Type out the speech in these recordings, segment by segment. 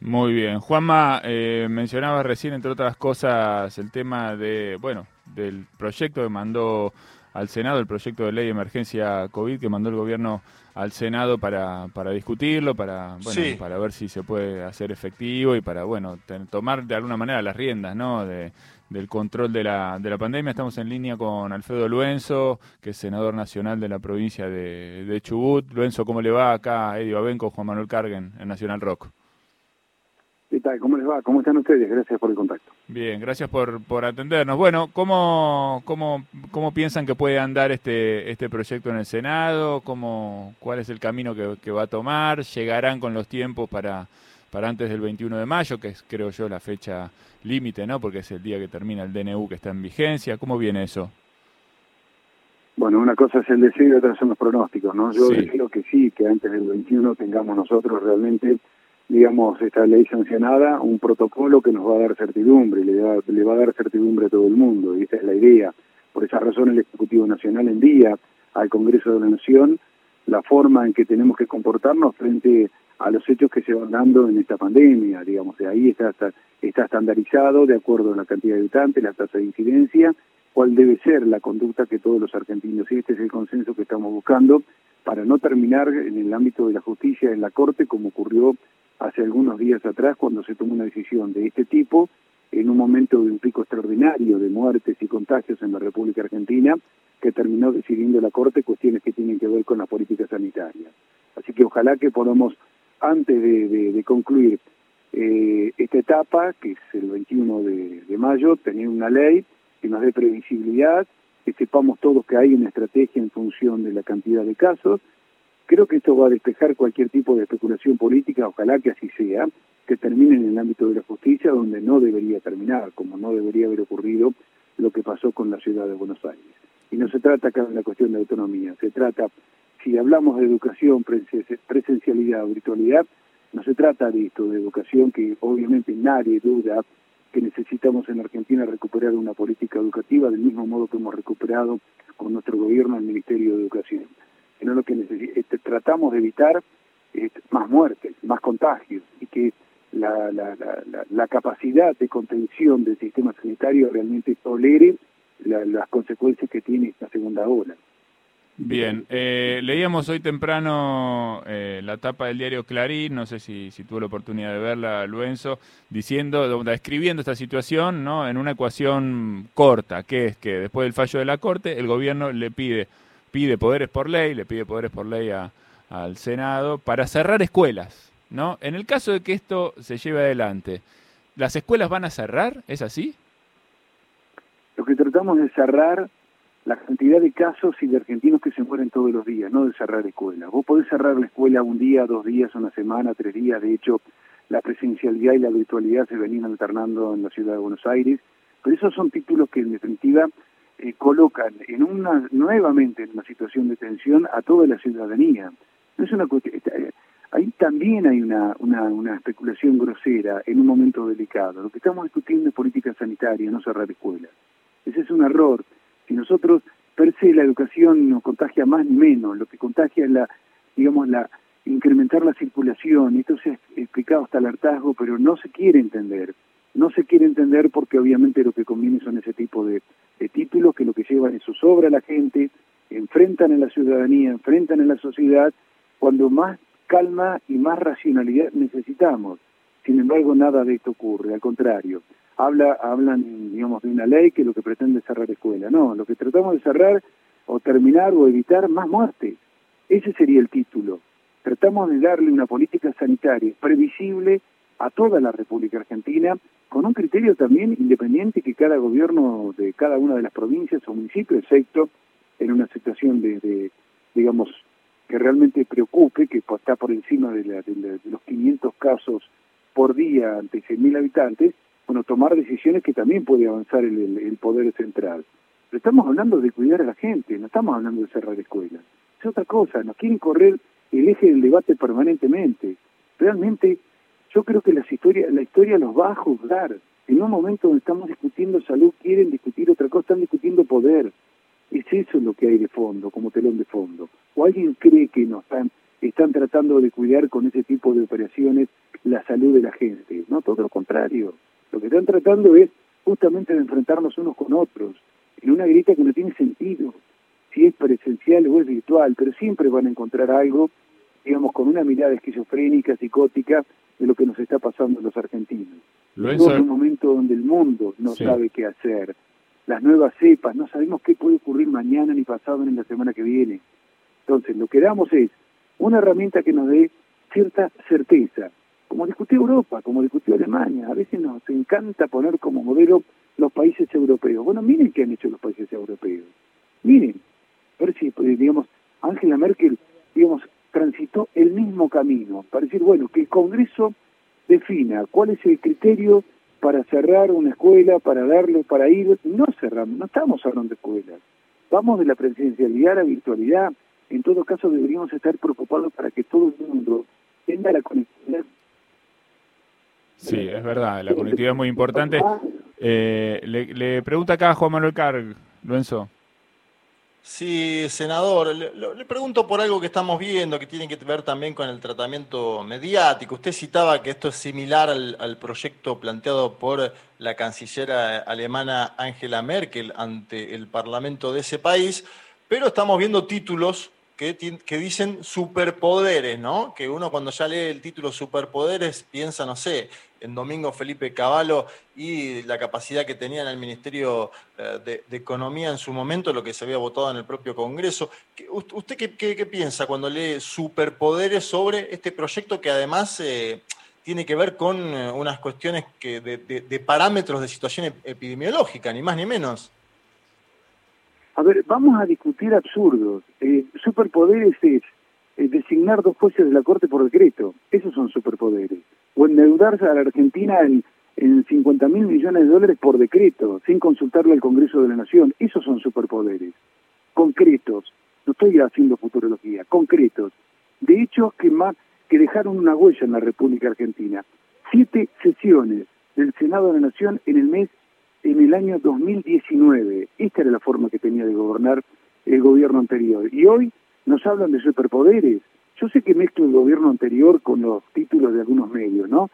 Muy bien. Juanma, eh, mencionabas recién, entre otras cosas, el tema de, bueno, del proyecto que mandó al Senado, el proyecto de ley de emergencia COVID que mandó el gobierno al Senado para, para discutirlo, para, bueno, para ver si se puede hacer efectivo y para, bueno, tomar de alguna manera las riendas, ¿no? De, del control de la, de la pandemia. Estamos en línea con Alfredo Luenzo, que es senador nacional de la provincia de, de Chubut. Luenzo, ¿cómo le va acá? Eddie Babenco, Juan Manuel Carguen, en Nacional Rock. ¿Qué tal? ¿Cómo les va? ¿Cómo están ustedes? Gracias por el contacto. Bien, gracias por, por atendernos. Bueno, ¿cómo, cómo, ¿cómo piensan que puede andar este, este proyecto en el Senado? ¿Cómo, ¿Cuál es el camino que, que va a tomar? ¿Llegarán con los tiempos para, para antes del 21 de mayo, que es, creo yo, la fecha límite, ¿no? Porque es el día que termina el DNU que está en vigencia. ¿Cómo viene eso? Bueno, una cosa es el deseo y otra son los pronósticos, ¿no? Yo creo que sí, que antes del 21 tengamos nosotros realmente digamos, esta ley sancionada, un protocolo que nos va a dar certidumbre, le, le va a dar certidumbre a todo el mundo, y esa es la idea. Por esa razón el Ejecutivo Nacional envía al Congreso de la Nación la forma en que tenemos que comportarnos frente a los hechos que se van dando en esta pandemia, digamos, de ahí está, está, está estandarizado de acuerdo a la cantidad de habitantes, la tasa de incidencia, cuál debe ser la conducta que todos los argentinos, y este es el consenso que estamos buscando, para no terminar en el ámbito de la justicia en la Corte como ocurrió hace algunos días atrás cuando se tomó una decisión de este tipo, en un momento de un pico extraordinario de muertes y contagios en la República Argentina, que terminó decidiendo la Corte cuestiones que tienen que ver con la política sanitaria. Así que ojalá que podamos, antes de, concluir eh, esta etapa, que es el 21 de, de mayo, tener una ley que nos dé previsibilidad, que sepamos todos que hay una estrategia en función de la cantidad de casos, Creo que esto va a despejar cualquier tipo de especulación política, ojalá que así sea, que termine en el ámbito de la justicia, donde no debería terminar, como no debería haber ocurrido lo que pasó con la ciudad de Buenos Aires. Y no se trata acá de la cuestión de autonomía, se trata, si hablamos de educación, presencialidad o virtualidad, no se trata de esto, de educación, que obviamente nadie duda que necesitamos en Argentina recuperar una política educativa del mismo modo que hemos recuperado con nuestro gobierno el Ministerio de Educación sino lo que este, tratamos de evitar más muertes, más contagios y que la, la, la, la, capacidad de contención del sistema sanitario realmente tolere las consecuencias que tiene esta segunda ola. Bien, eh, leíamos hoy temprano eh, la tapa del diario Clarín, no sé si, si tuvo la oportunidad de verla, Luenzo, diciendo, describiendo esta situación ¿no? en una ecuación corta, que es que después del fallo de la Corte, el gobierno le pide pide poderes por ley, le pide poderes por ley al Senado para cerrar escuelas, ¿no? En el caso de que esto se lleve adelante, ¿las escuelas van a cerrar? ¿Es así? Lo que tratamos de cerrar la cantidad de casos y de argentinos que se mueren todos los días, no de cerrar escuelas. Vos podés cerrar la escuela un día, dos días, una semana, tres días. De hecho, la presencialidad y la virtualidad se venían alternando en la ciudad de Buenos Aires. Pero esos son títulos que, en definitiva, eh, colocan en una nuevamente en una situación de tensión a toda la ciudadanía. No es una eh, ahí también hay una, una, especulación grosera en un momento delicado. Lo que estamos discutiendo es política sanitaria, no cerrar escuelas. Ese es un error. Si nosotros per se la educación nos contagia más ni menos, lo que contagia es la, digamos, la incrementar la circulación, esto se ha explicado hasta el hartazgo, pero no se quiere entender. No se quiere entender porque obviamente lo que conviene son ese tipo de, títulos que lo que llevan es su sobra a la gente, enfrentan en la ciudadanía, enfrentan en la sociedad, cuando más calma y más racionalidad necesitamos. Sin embargo, nada de esto ocurre, al contrario. Habla, hablan, digamos, de una ley que lo que pretende es cerrar escuela. No, lo que tratamos de cerrar o terminar o evitar más muertes. Ese sería el título. Tratamos de darle una política sanitaria previsible a toda la República Argentina con un criterio también independiente que cada gobierno de cada una de las provincias o municipios, excepto en una situación de, digamos, que realmente preocupe, que está por encima de, los 500 casos por día ante 100.000 habitantes, bueno, tomar decisiones que también puede avanzar el, el, poder central. Pero estamos hablando de cuidar a la gente, no estamos hablando de cerrar escuelas. Es otra cosa, nos quieren correr el eje del debate permanentemente. Realmente yo creo que las historias, la historia los va a juzgar. En un momento donde estamos discutiendo salud, quieren discutir otra cosa, están discutiendo poder. Es eso lo que hay de fondo, como telón de fondo. O alguien cree que nos están, están tratando de cuidar con ese tipo de operaciones la salud de la gente, no todo lo contrario. Lo que están tratando es justamente de enfrentarnos unos con otros, en una grita que no tiene sentido, si es presencial o es virtual, pero siempre van a encontrar algo, digamos, con una mirada esquizofrénica, psicótica, de lo que nos está pasando en los argentinos. Es un momento donde el mundo no sabe qué hacer. Las nuevas cepas, no sabemos qué puede ocurrir mañana, ni pasado, ni la semana que viene. Entonces, lo que damos es una herramienta que nos dé cierta certeza, como discutió Europa, como discutió Alemania. A veces nos encanta poner como modelo los países europeos. Bueno, miren qué han hecho los países europeos. Miren, a ver si, pues, digamos, Angela Merkel, digamos, transitó el mismo camino, para decir, bueno, que el Congreso defina cuál es el criterio para cerrar una escuela, para darle, para ir, no cerramos, no estamos hablando de escuelas, vamos de la presencialidad a la virtualidad, en todo caso deberíamos estar preocupados para que todo el mundo tenga la conectividad. Sí, es verdad, la conectividad es muy importante. Eh, le, pregunta acá a Juan Manuel Carg, Lorenzo. Sí, senador, le, pregunto por algo que estamos viendo que tiene que ver también con el tratamiento mediático. Usted citaba que esto es similar al, proyecto planteado por la canciller alemana Angela Merkel ante el Parlamento de ese país, pero estamos viendo títulos que, dicen superpoderes, ¿no? Que uno cuando ya lee el título superpoderes piensa, no sé, en Domingo Felipe Cavallo y la capacidad que tenía en el Ministerio eh, de, Economía en su momento, lo que se había votado en el propio Congreso. ¿Usted qué, piensa cuando lee superpoderes sobre este proyecto que además eh, tiene que ver con eh, unas cuestiones de, parámetros de situación epidemiológica, ni más ni menos? A ver, vamos a discutir absurdos. superpoderes es designar dos jueces de la Corte por decreto. Esos son superpoderes o endeudarse a la Argentina en, en 50 mil millones de dólares por decreto, sin consultarle al Congreso de la Nación. Esos son superpoderes, concretos. No estoy haciendo futurología, concretos. De hecho, que, más, que dejaron una huella en la República Argentina. Siete sesiones del Senado de la Nación en el mes, en el año 2019. Esta era la forma que tenía de gobernar el gobierno anterior. Y hoy nos hablan de superpoderes. Yo sé que mezclo el gobierno anterior con los títulos de algunos medios, ¿no?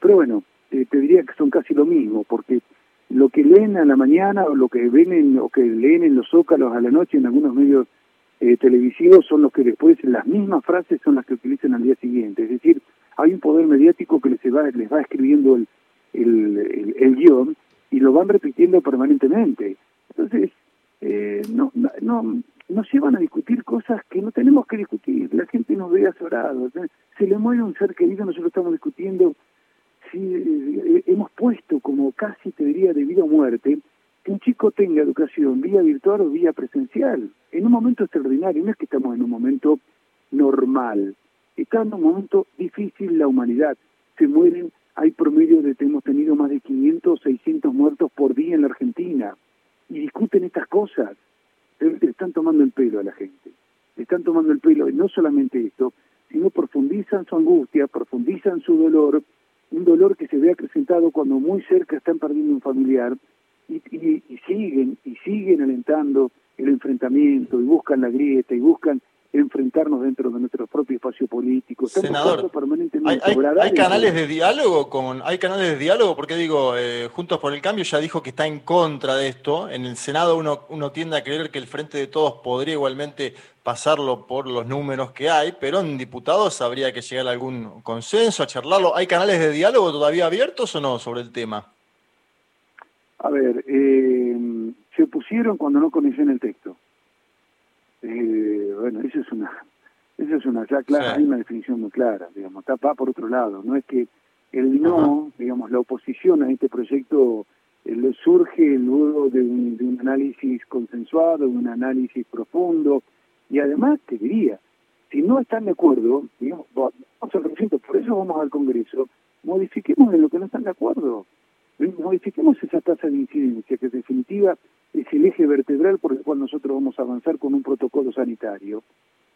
Pero bueno, eh, te diría que son casi lo mismo, porque lo que leen a la mañana o lo que ven en, o que leen en los zócalos a la noche en algunos medios eh, televisivos son los que después las mismas frases son las que utilizan al día siguiente. Es decir, hay un poder mediático que les va, les va escribiendo el, el, el, guion y lo van repitiendo permanentemente. Entonces, eh, no, no, nos llevan a discutir cosas que no tenemos que discutir. La gente nos ve azorados. Se le muere un ser querido, nosotros estamos discutiendo si eh, hemos puesto como casi te diría de vida o muerte que un chico tenga educación vía virtual o vía presencial. En un momento extraordinario, no es que estamos en un momento normal, está en un momento difícil la humanidad. Se mueren, hay promedio de, hemos tenido más de 500 o 600 muertos por día en la Argentina. Y discuten estas cosas. Le están tomando el pelo a la gente. Le están tomando el pelo, y no solamente esto, sino profundizan su angustia, profundizan su dolor, un dolor que se ve acrecentado cuando muy cerca están perdiendo un familiar, y, y siguen, y siguen alentando el enfrentamiento, y buscan la grieta, y buscan enfrentarnos dentro de nuestro propio espacio político. Senador, ¿hay, canales de diálogo con, hay canales de diálogo, porque digo, eh, Juntos por el Cambio ya dijo que está en contra de esto. En el Senado uno, uno tiende a creer que el Frente de Todos podría igualmente pasarlo por los números que hay, pero en diputados habría que llegar a algún consenso, a charlarlo. ¿Hay canales de diálogo todavía abiertos o no sobre el tema? A ver, eh, se pusieron cuando no conocían el texto. Bueno, eso es una, eso es una, ya clara, hay una definición muy clara, digamos, va por otro lado, no es que el no, digamos, la oposición a este proyecto eh, surge luego de un, de un análisis consensuado, de un análisis profundo, y además te diría, si no están de acuerdo, digamos, vamos al recinto, por eso vamos al Congreso, modifiquemos en lo que no están de acuerdo, modifiquemos esa tasa de incidencia, que en definitiva es el eje vertebral por el cual nosotros vamos a avanzar con un protocolo sanitario.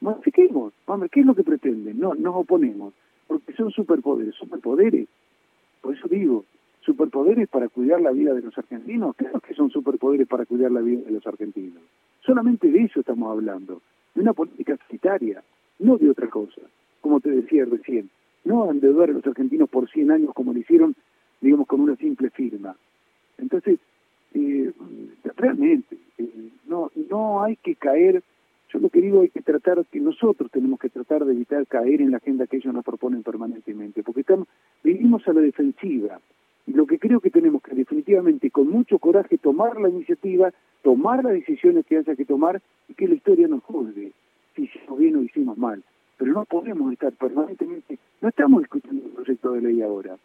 Modifiquemos, hombre, ¿qué es lo que pretenden? No, nos oponemos, porque son superpoderes, superpoderes. Por eso digo, superpoderes para cuidar la vida de los argentinos, claro que son superpoderes para cuidar la vida de los argentinos. Solamente de eso estamos hablando, de una política sanitaria, no de otra cosa. Como te decía recién, no endeudar a los argentinos por 100 años como lo hicieron, digamos, con una simple firma. Entonces, eh, realmente, eh, no, no hay que caer, yo lo que digo hay que tratar, que nosotros tenemos que tratar de evitar caer en la agenda que ellos nos proponen permanentemente, porque estamos, vivimos a la defensiva, lo que creo que tenemos que definitivamente con mucho coraje tomar la iniciativa, tomar las decisiones que haya que tomar y que la historia nos juzgue si hicimos bien o hicimos mal. Pero no podemos estar permanentemente, no estamos discutiendo un proyecto de ley ahora.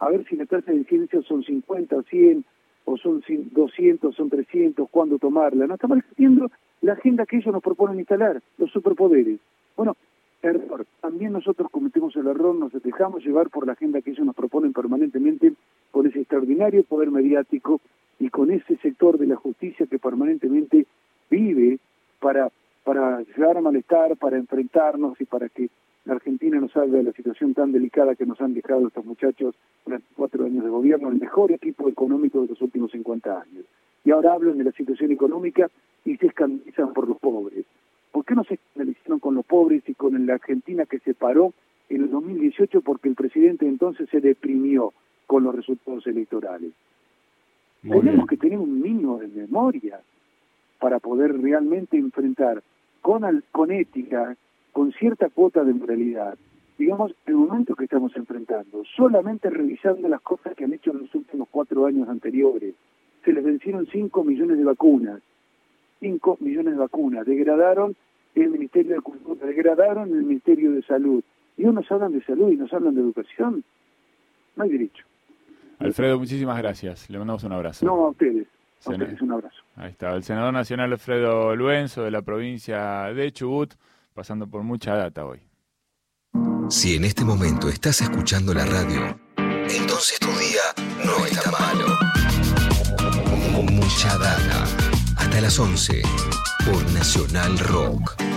A ver si la tasa de incidencia son 50 o 100 o son 200, son 300, cuándo tomarla. No estamos discutiendo la agenda que ellos nos proponen instalar, los superpoderes. Bueno, error. También nosotros cometemos el error, nos dejamos llevar por la agenda que ellos nos proponen permanentemente con ese extraordinario poder mediático y con ese sector de la justicia que permanentemente vive para, para llegar a malestar, para enfrentarnos y para que la Argentina nos salga de la situación tan delicada que nos han dejado estos muchachos durante cuatro años de gobierno, el mejor equipo económico de los últimos 50 años. Y ahora hablan de la situación económica y se escandalizan por los pobres. ¿Por qué no se escandalizaron con los pobres y con la Argentina que se paró en el 2018 porque el presidente entonces se deprimió con los resultados electorales? Tenemos que tener un mínimo de memoria para poder realmente enfrentar con, con ética, con cierta cuota de moralidad, digamos, el momento que estamos enfrentando, solamente revisando las cosas que han hecho en los últimos cuatro años anteriores. Se les vencieron cinco millones de vacunas, 5 millones de vacunas, degradaron el Ministerio de Cultura, degradaron el Ministerio de Salud. Y unos hablan de salud y nos hablan de educación. No hay derecho. Alfredo, muchísimas gracias. Le mandamos un abrazo. No, a ustedes. A ustedes un abrazo. Ahí está, el senador nacional Alfredo Luenzo de la provincia de Chubut, pasando por mucha data hoy. Si en este momento estás escuchando la radio, entonces tu día no está malo. Mucha data hasta las 11 por Nacional Rock.